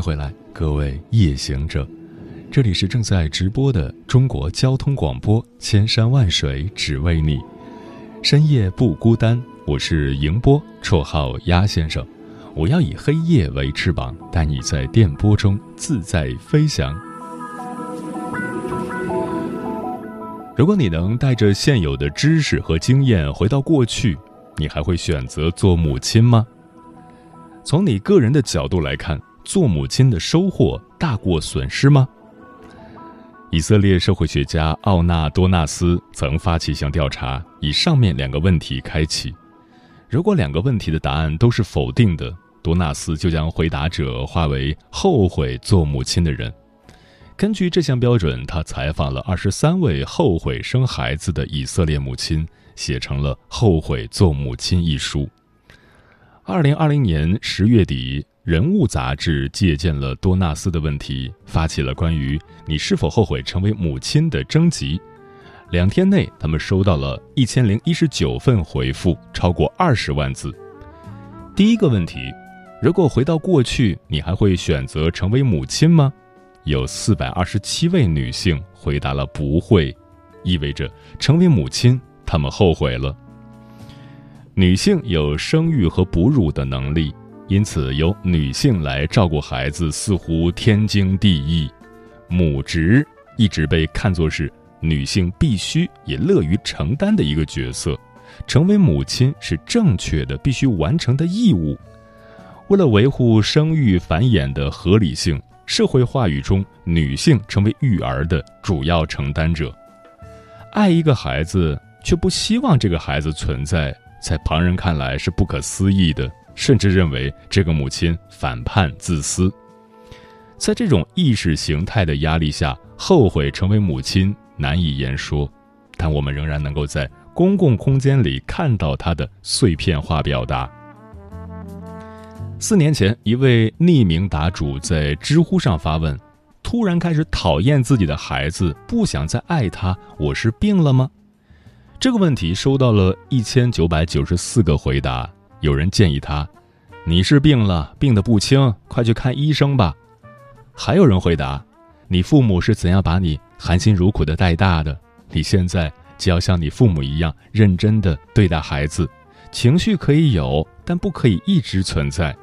回来，各位夜行者，这里是正在直播的中国交通广播，千山万水只为你，深夜不孤单。我是迎波，绰号鸭先生。我要以黑夜为翅膀，带你在电波中自在飞翔。如果你能带着现有的知识和经验回到过去，你还会选择做母亲吗？从你个人的角度来看。做母亲的收获大过损失吗？以色列社会学家奥纳多纳斯曾发起一项调查，以上面两个问题开启。如果两个问题的答案都是否定的，多纳斯就将回答者划为后悔做母亲的人。根据这项标准，他采访了二十三位后悔生孩子的以色列母亲，写成了《后悔做母亲》一书。二零二零年十月底。人物杂志借鉴了多纳斯的问题，发起了关于你是否后悔成为母亲的征集。两天内，他们收到了一千零一十九份回复，超过二十万字。第一个问题：如果回到过去，你还会选择成为母亲吗？有四百二十七位女性回答了不会，意味着成为母亲，她们后悔了。女性有生育和哺乳的能力。因此，由女性来照顾孩子似乎天经地义，母职一直被看作是女性必须也乐于承担的一个角色。成为母亲是正确的、必须完成的义务。为了维护生育繁衍的合理性，社会话语中女性成为育儿的主要承担者。爱一个孩子却不希望这个孩子存在，在旁人看来是不可思议的。甚至认为这个母亲反叛、自私，在这种意识形态的压力下，后悔成为母亲难以言说。但我们仍然能够在公共空间里看到她的碎片化表达。四年前，一位匿名答主在知乎上发问：“突然开始讨厌自己的孩子，不想再爱他，我是病了吗？”这个问题收到了一千九百九十四个回答。有人建议他：“你是病了，病得不轻，快去看医生吧。”还有人回答：“你父母是怎样把你含辛茹苦的带大的？你现在就要像你父母一样认真的对待孩子。情绪可以有，但不可以一直存在。”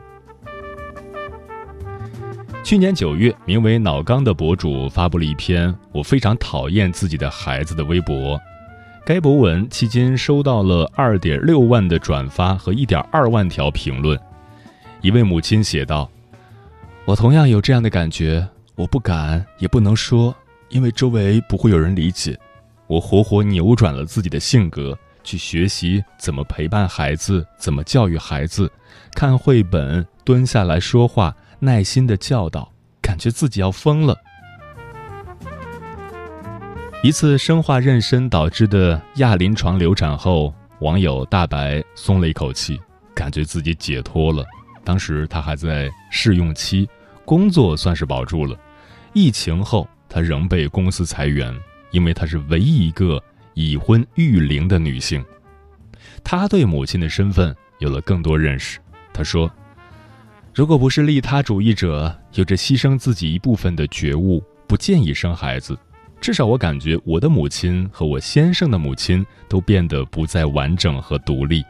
去年九月，名为“脑刚”的博主发布了一篇“我非常讨厌自己的孩子”的微博。该博文迄今收到了二点六万的转发和一点二万条评论。一位母亲写道：“我同样有这样的感觉，我不敢也不能说，因为周围不会有人理解。我活活扭转了自己的性格，去学习怎么陪伴孩子，怎么教育孩子，看绘本，蹲下来说话，耐心的教导，感觉自己要疯了。”一次生化妊娠导致的亚临床流产后，网友大白松了一口气，感觉自己解脱了。当时他还在试用期，工作算是保住了。疫情后，他仍被公司裁员，因为她是唯一一个已婚育龄的女性。她对母亲的身份有了更多认识。她说：“如果不是利他主义者，有着牺牲自己一部分的觉悟，不建议生孩子。”至少我感觉，我的母亲和我先生的母亲都变得不再完整和独立，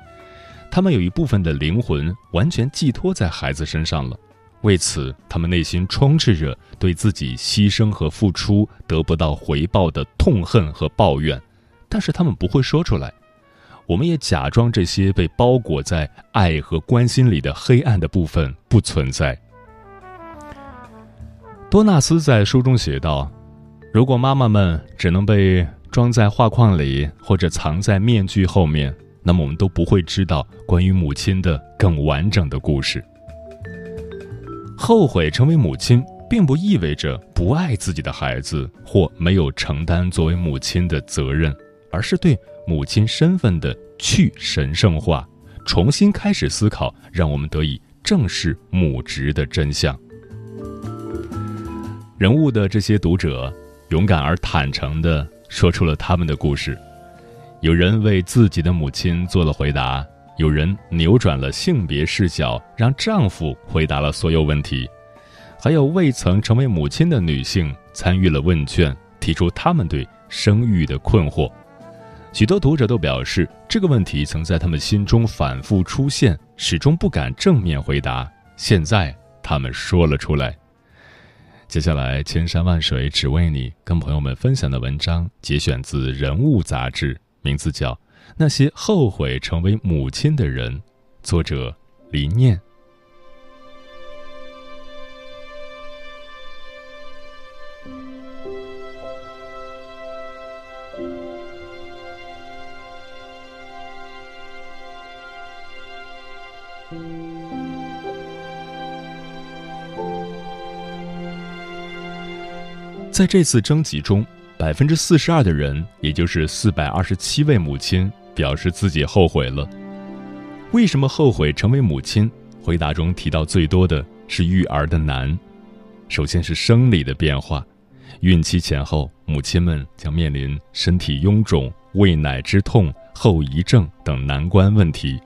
他们有一部分的灵魂完全寄托在孩子身上了。为此，他们内心充斥着对自己牺牲和付出得不到回报的痛恨和抱怨，但是他们不会说出来。我们也假装这些被包裹在爱和关心里的黑暗的部分不存在。多纳斯在书中写道。如果妈妈们只能被装在画框里或者藏在面具后面，那么我们都不会知道关于母亲的更完整的故事。后悔成为母亲，并不意味着不爱自己的孩子或没有承担作为母亲的责任，而是对母亲身份的去神圣化，重新开始思考，让我们得以正视母职的真相。人物的这些读者，勇敢而坦诚地说出了他们的故事。有人为自己的母亲做了回答。有人扭转了性别视角，让丈夫回答了所有问题；还有未曾成为母亲的女性参与了问卷，提出他们对生育的困惑。许多读者都表示，这个问题曾在他们心中反复出现，始终不敢正面回答。现在他们说了出来。接下来，千山万水只为你，跟朋友们分享的文章节选自《人物》杂志，名字叫。那些后悔成为母亲的人，作者林念。在这次征集中。百分之四十二的人，也就是四百二十七位母亲，表示自己后悔了。为什么后悔成为母亲？回答中提到最多的是育儿的难。首先是生理的变化，孕期前后，母亲们将面临身体臃肿、喂奶之痛、后遗症等难关问题。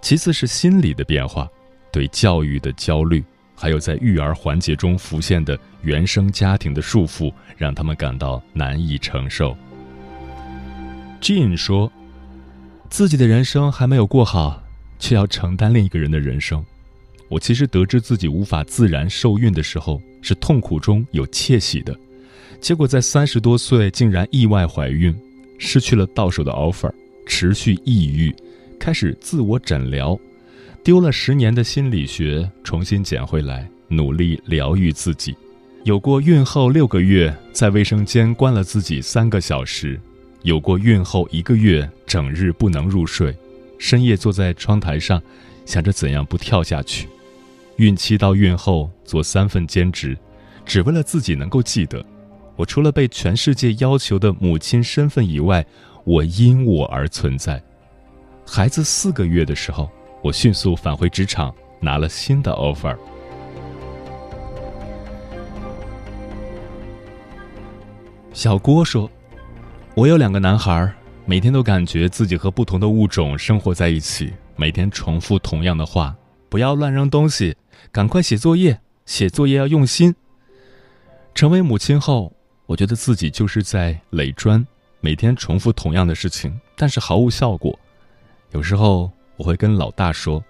其次是心理的变化，对教育的焦虑。还有在育儿环节中浮现的原生家庭的束缚，让他们感到难以承受。Jean 说：“自己的人生还没有过好，却要承担另一个人的人生。我其实得知自己无法自然受孕的时候，是痛苦中有窃喜的。结果在三十多岁竟然意外怀孕，失去了到手的 offer，持续抑郁，开始自我诊疗。”丢了十年的心理学，重新捡回来，努力疗愈自己。有过孕后六个月在卫生间关了自己三个小时，有过孕后一个月整日不能入睡，深夜坐在窗台上，想着怎样不跳下去。孕期到孕后做三份兼职，只为了自己能够记得，我除了被全世界要求的母亲身份以外，我因我而存在。孩子四个月的时候。我迅速返回职场，拿了新的 offer。小郭说：“我有两个男孩，每天都感觉自己和不同的物种生活在一起，每天重复同样的话：不要乱扔东西，赶快写作业，写作业要用心。成为母亲后，我觉得自己就是在垒砖，每天重复同样的事情，但是毫无效果。有时候。”我会跟老大说：“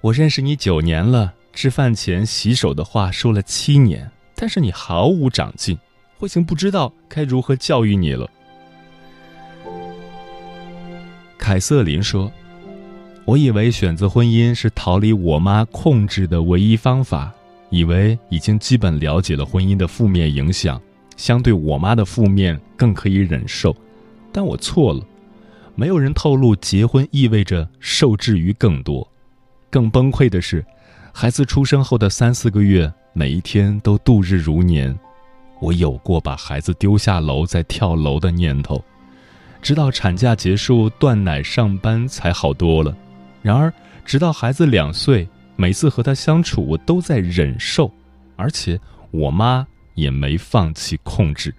我认识你九年了，吃饭前洗手的话说了七年，但是你毫无长进，我已经不知道该如何教育你了。”凯瑟琳说：“我以为选择婚姻是逃离我妈控制的唯一方法，以为已经基本了解了婚姻的负面影响，相对我妈的负面更可以忍受，但我错了。”没有人透露结婚意味着受制于更多，更崩溃的是，孩子出生后的三四个月，每一天都度日如年。我有过把孩子丢下楼再跳楼的念头，直到产假结束断奶上班才好多了。然而，直到孩子两岁，每次和他相处，我都在忍受，而且我妈也没放弃控制。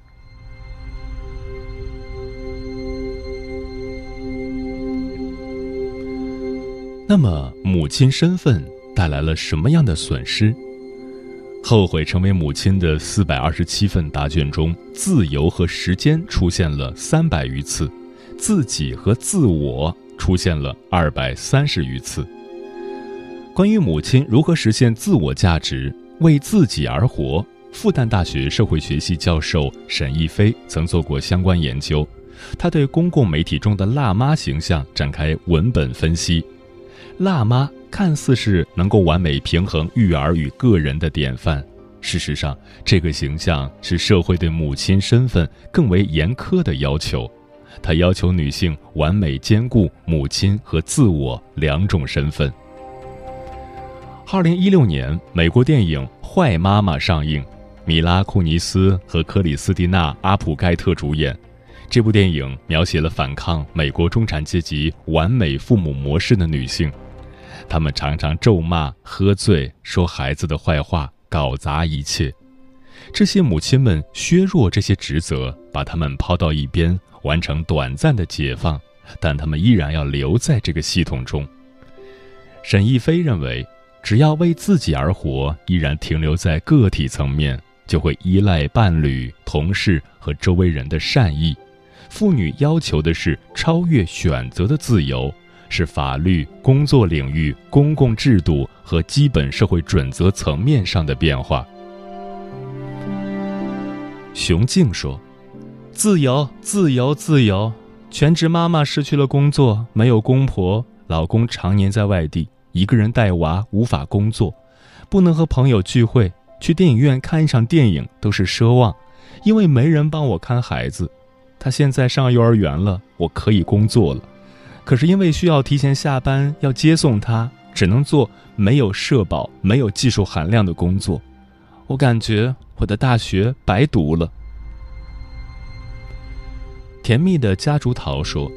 那么，母亲身份带来了什么样的损失？后悔成为母亲的四百二十七份答卷中，自由和时间出现了三百余次，自己和自我出现了二百三十余次。关于母亲如何实现自我价值、为自己而活，复旦大学社会学系教授沈亦菲曾做过相关研究，他对公共媒体中的辣妈形象展开文本分析。辣妈看似是能够完美平衡育儿与个人的典范，事实上，这个形象是社会对母亲身份更为严苛的要求，它要求女性完美兼顾母亲和自我两种身份。二零一六年，美国电影《坏妈妈》上映，米拉·库尼斯和克里斯蒂娜·阿普盖特主演。这部电影描写了反抗美国中产阶级完美父母模式的女性，他们常常咒骂、喝醉、说孩子的坏话、搞砸一切。这些母亲们削弱这些职责，把他们抛到一边，完成短暂的解放，但他们依然要留在这个系统中。沈亦菲认为，只要为自己而活，依然停留在个体层面，就会依赖伴侣、同事和周围人的善意。妇女要求的是超越选择的自由，是法律、工作领域、公共制度和基本社会准则层面上的变化。熊静说：“自由，自由，自由！全职妈妈失去了工作，没有公婆，老公常年在外地，一个人带娃，无法工作，不能和朋友聚会，去电影院看一场电影都是奢望，因为没人帮我看孩子。”他现在上幼儿园了，我可以工作了，可是因为需要提前下班要接送他，只能做没有社保、没有技术含量的工作。我感觉我的大学白读了。甜蜜的家竹桃说：“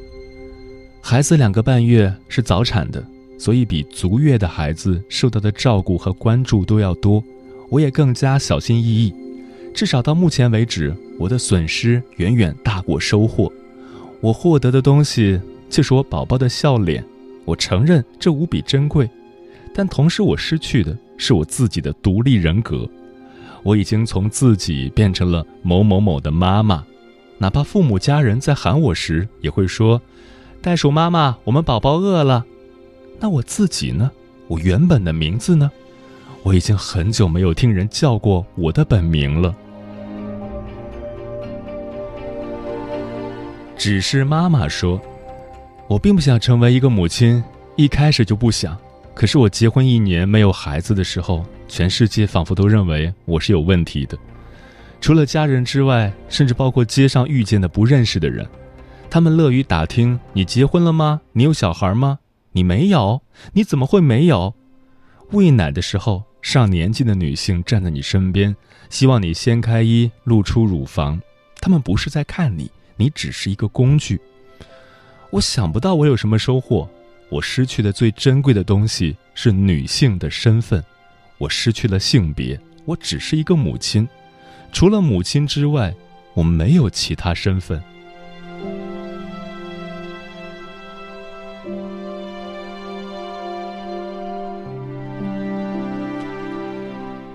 孩子两个半月是早产的，所以比足月的孩子受到的照顾和关注都要多，我也更加小心翼翼。至少到目前为止。”我的损失远远大过收获，我获得的东西就是我宝宝的笑脸，我承认这无比珍贵，但同时我失去的是我自己的独立人格。我已经从自己变成了某某某的妈妈，哪怕父母家人在喊我时，也会说：“袋鼠妈妈，我们宝宝饿了。”那我自己呢？我原本的名字呢？我已经很久没有听人叫过我的本名了。只是妈妈说：“我并不想成为一个母亲，一开始就不想。可是我结婚一年没有孩子的时候，全世界仿佛都认为我是有问题的。除了家人之外，甚至包括街上遇见的不认识的人，他们乐于打听你结婚了吗？你有小孩吗？你没有？你怎么会没有？喂奶的时候，上年纪的女性站在你身边，希望你掀开衣露出乳房，他们不是在看你。”你只是一个工具。我想不到我有什么收获。我失去的最珍贵的东西是女性的身份。我失去了性别，我只是一个母亲。除了母亲之外，我没有其他身份。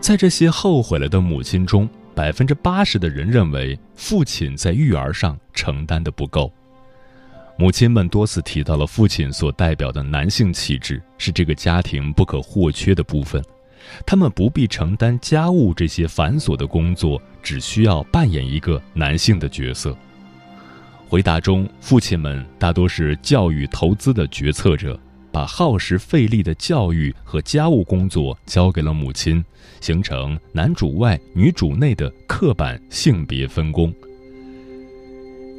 在这些后悔了的母亲中。百分之八十的人认为父亲在育儿上承担的不够。母亲们多次提到了父亲所代表的男性气质是这个家庭不可或缺的部分，他们不必承担家务这些繁琐的工作，只需要扮演一个男性的角色。回答中，父亲们大多是教育投资的决策者。把耗时费力的教育和家务工作交给了母亲，形成男主外女主内的刻板性别分工。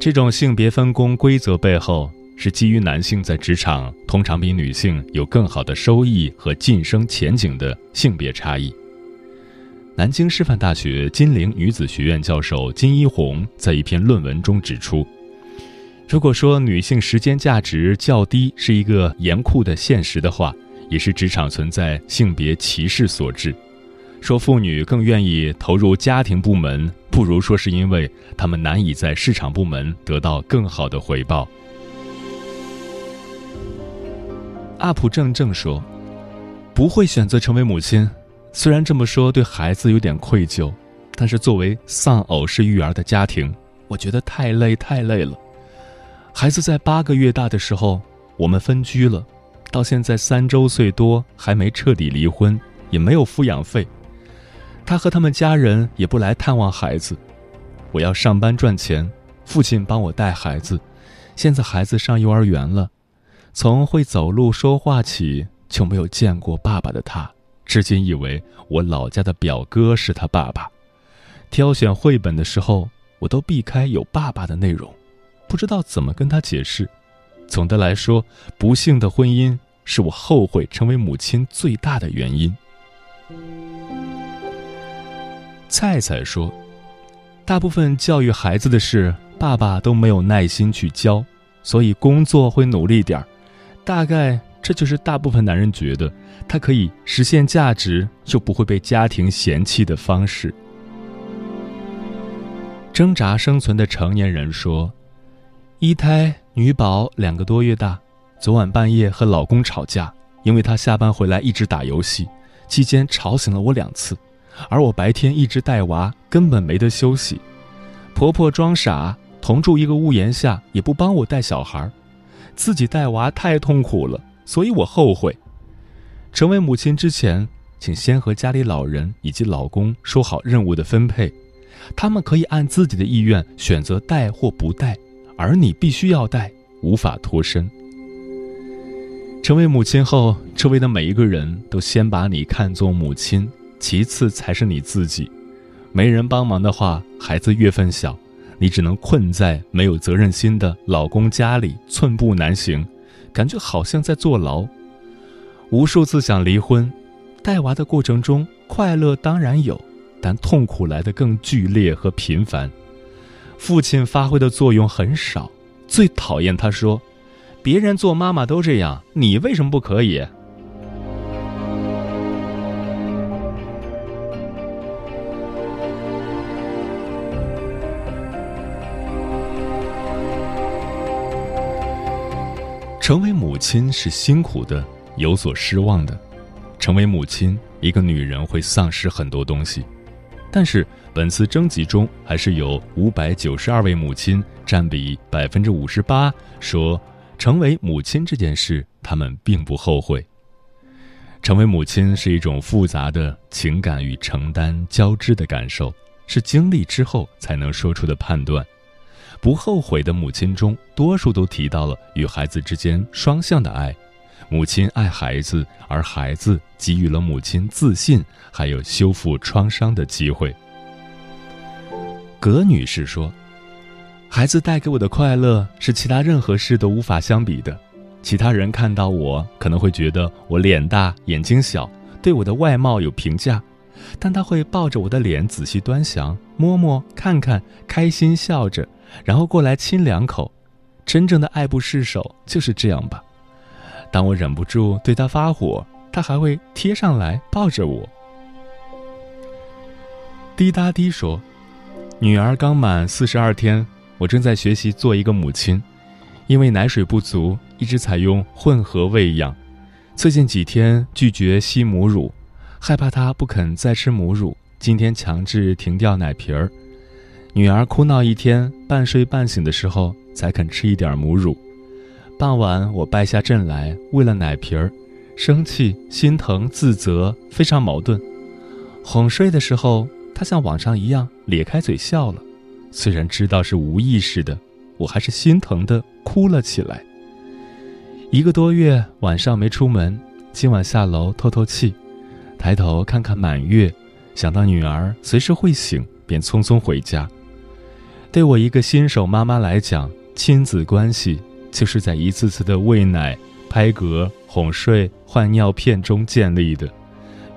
这种性别分工规则背后是基于男性在职场通常比女性有更好的收益和晋升前景的性别差异。南京师范大学金陵女子学院教授金一红在一篇论文中指出。如果说女性时间价值较低是一个严酷的现实的话，也是职场存在性别歧视所致。说妇女更愿意投入家庭部门，不如说是因为他们难以在市场部门得到更好的回报。阿普正正说：“不会选择成为母亲，虽然这么说对孩子有点愧疚，但是作为丧偶式育儿的家庭，我觉得太累太累了。”孩子在八个月大的时候，我们分居了，到现在三周岁多还没彻底离婚，也没有抚养费。他和他们家人也不来探望孩子。我要上班赚钱，父亲帮我带孩子。现在孩子上幼儿园了，从会走路说话起就没有见过爸爸的他，至今以为我老家的表哥是他爸爸。挑选绘本的时候，我都避开有爸爸的内容。不知道怎么跟他解释。总的来说，不幸的婚姻是我后悔成为母亲最大的原因。菜菜说：“大部分教育孩子的事，爸爸都没有耐心去教，所以工作会努力点儿。大概这就是大部分男人觉得他可以实现价值就不会被家庭嫌弃的方式。”挣扎生存的成年人说：“一胎女宝两个多月大，昨晚半夜和老公吵架，因为他下班回来一直打游戏，期间吵醒了我两次。”而我白天一直带娃，根本没得休息。婆婆装傻，同住一个屋檐下，也不帮我带小孩，自己带娃太痛苦了，所以我后悔。成为母亲之前，请先和家里老人以及老公说好任务的分配，他们可以按自己的意愿选择带或不带，而你必须要带，无法脱身。成为母亲后，周围的每一个人都先把你看作母亲。其次才是你自己，没人帮忙的话，孩子月份小，你只能困在没有责任心的老公家里，寸步难行，感觉好像在坐牢。无数次想离婚，带娃的过程中快乐当然有，但痛苦来得更剧烈和频繁。父亲发挥的作用很少，最讨厌他说：“别人做妈妈都这样，你为什么不可以？”成为母亲是辛苦的，有所失望的。成为母亲，一个女人会丧失很多东西。但是本次征集中，还是有五百九十二位母亲，占比百分之五十八，说成为母亲这件事，他们并不后悔。成为母亲是一种复杂的情感与承担交织的感受，是经历之后才能说出的判断。不后悔的母亲中，多数都提到了与孩子之间双向的爱，母亲爱孩子，而孩子给予了母亲自信，还有修复创伤的机会。葛女士说：“孩子带给我的快乐是其他任何事都无法相比的。其他人看到我可能会觉得我脸大、眼睛小，对我的外貌有评价，但他会抱着我的脸仔细端详、摸摸、看看，开心笑着。”然后过来亲两口，真正的爱不释手就是这样吧。当我忍不住对他发火，他还会贴上来抱着我。滴答滴说：“女儿刚满四十二天，我正在学习做一个母亲，因为奶水不足，一直采用混合喂养。最近几天拒绝吸母乳，害怕她不肯再吃母乳，今天强制停掉奶瓶儿。”女儿哭闹一天，半睡半醒的时候才肯吃一点母乳。傍晚，我败下阵来，喂了奶瓶儿，生气、心疼、自责，非常矛盾。哄睡的时候，她像往常一样咧开嘴笑了，虽然知道是无意识的，我还是心疼的哭了起来。一个多月，晚上没出门，今晚下楼透透气，抬头看看满月，想到女儿随时会醒，便匆匆回家。对我一个新手妈妈来讲，亲子关系就是在一次次的喂奶、拍嗝、哄睡、换尿片中建立的，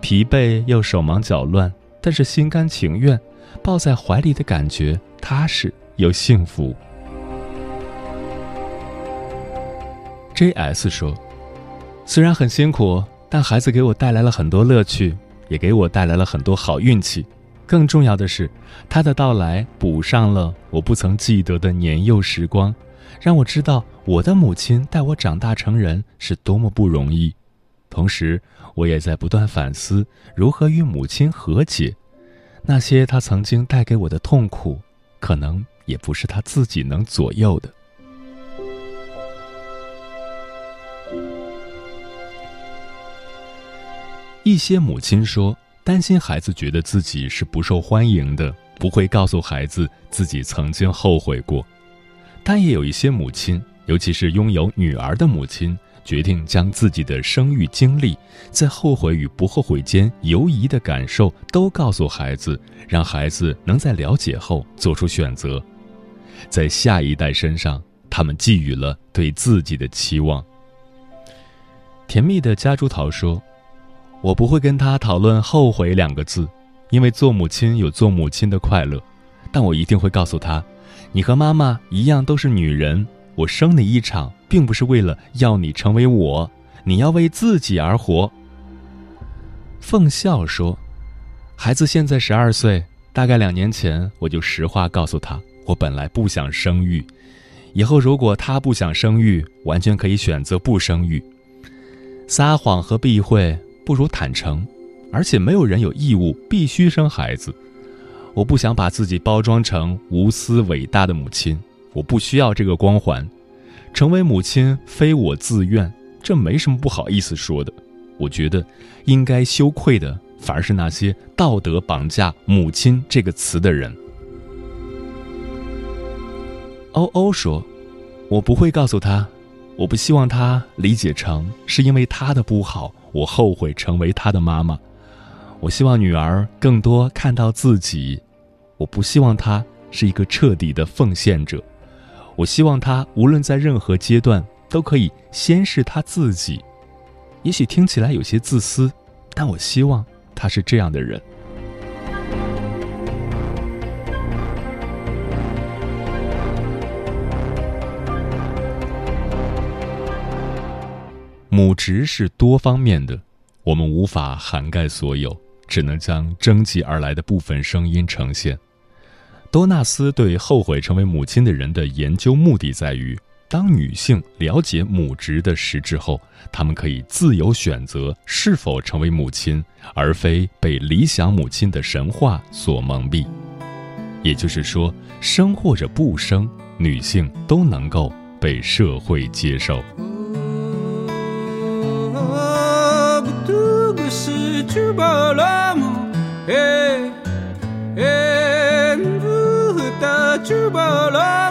疲惫又手忙脚乱，但是心甘情愿，抱在怀里的感觉踏实又幸福。J.S 说：“虽然很辛苦，但孩子给我带来了很多乐趣，也给我带来了很多好运气。”更重要的是，他的到来补上了我不曾记得的年幼时光，让我知道我的母亲带我长大成人是多么不容易。同时，我也在不断反思如何与母亲和解。那些他曾经带给我的痛苦，可能也不是他自己能左右的。一些母亲说。担心孩子觉得自己是不受欢迎的，不会告诉孩子自己曾经后悔过。但也有一些母亲，尤其是拥有女儿的母亲，决定将自己的生育经历，在后悔与不后悔间犹疑的感受都告诉孩子，让孩子能在了解后做出选择。在下一代身上，他们寄予了对自己的期望。甜蜜的夹竹桃说：“我不会跟他讨论后悔两个字，因为做母亲有做母亲的快乐。但我一定会告诉他，你和妈妈一样都是女人。我生你一场，并不是为了要你成为我，你要为自己而活。”凤笑说：“孩子现在十二岁，大概两年前我就实话告诉他，我本来不想生育，以后如果他不想生育，完全可以选择不生育。”撒谎和避讳不如坦诚，而且没有人有义务必须生孩子。我不想把自己包装成无私伟大的母亲，我不需要这个光环。成为母亲非我自愿，这没什么不好意思说的。我觉得应该羞愧的反而是那些道德绑架“母亲”这个词的人。欧欧说：“我不会告诉他。”我不希望他理解成是因为他的不好，我后悔成为他的妈妈。我希望女儿更多看到自己。我不希望她是一个彻底的奉献者。我希望她无论在任何阶段都可以先是她自己。也许听起来有些自私，但我希望她是这样的人。母职是多方面的，我们无法涵盖所有，只能将征集而来的部分声音呈现。多纳斯对后悔成为母亲的人的研究目的在于，当女性了解母职的实质后，她们可以自由选择是否成为母亲，而非被理想母亲的神话所蒙蔽。也就是说，生或者不生，女性都能够被社会接受。chubalamo, eh, eh, chubalamo.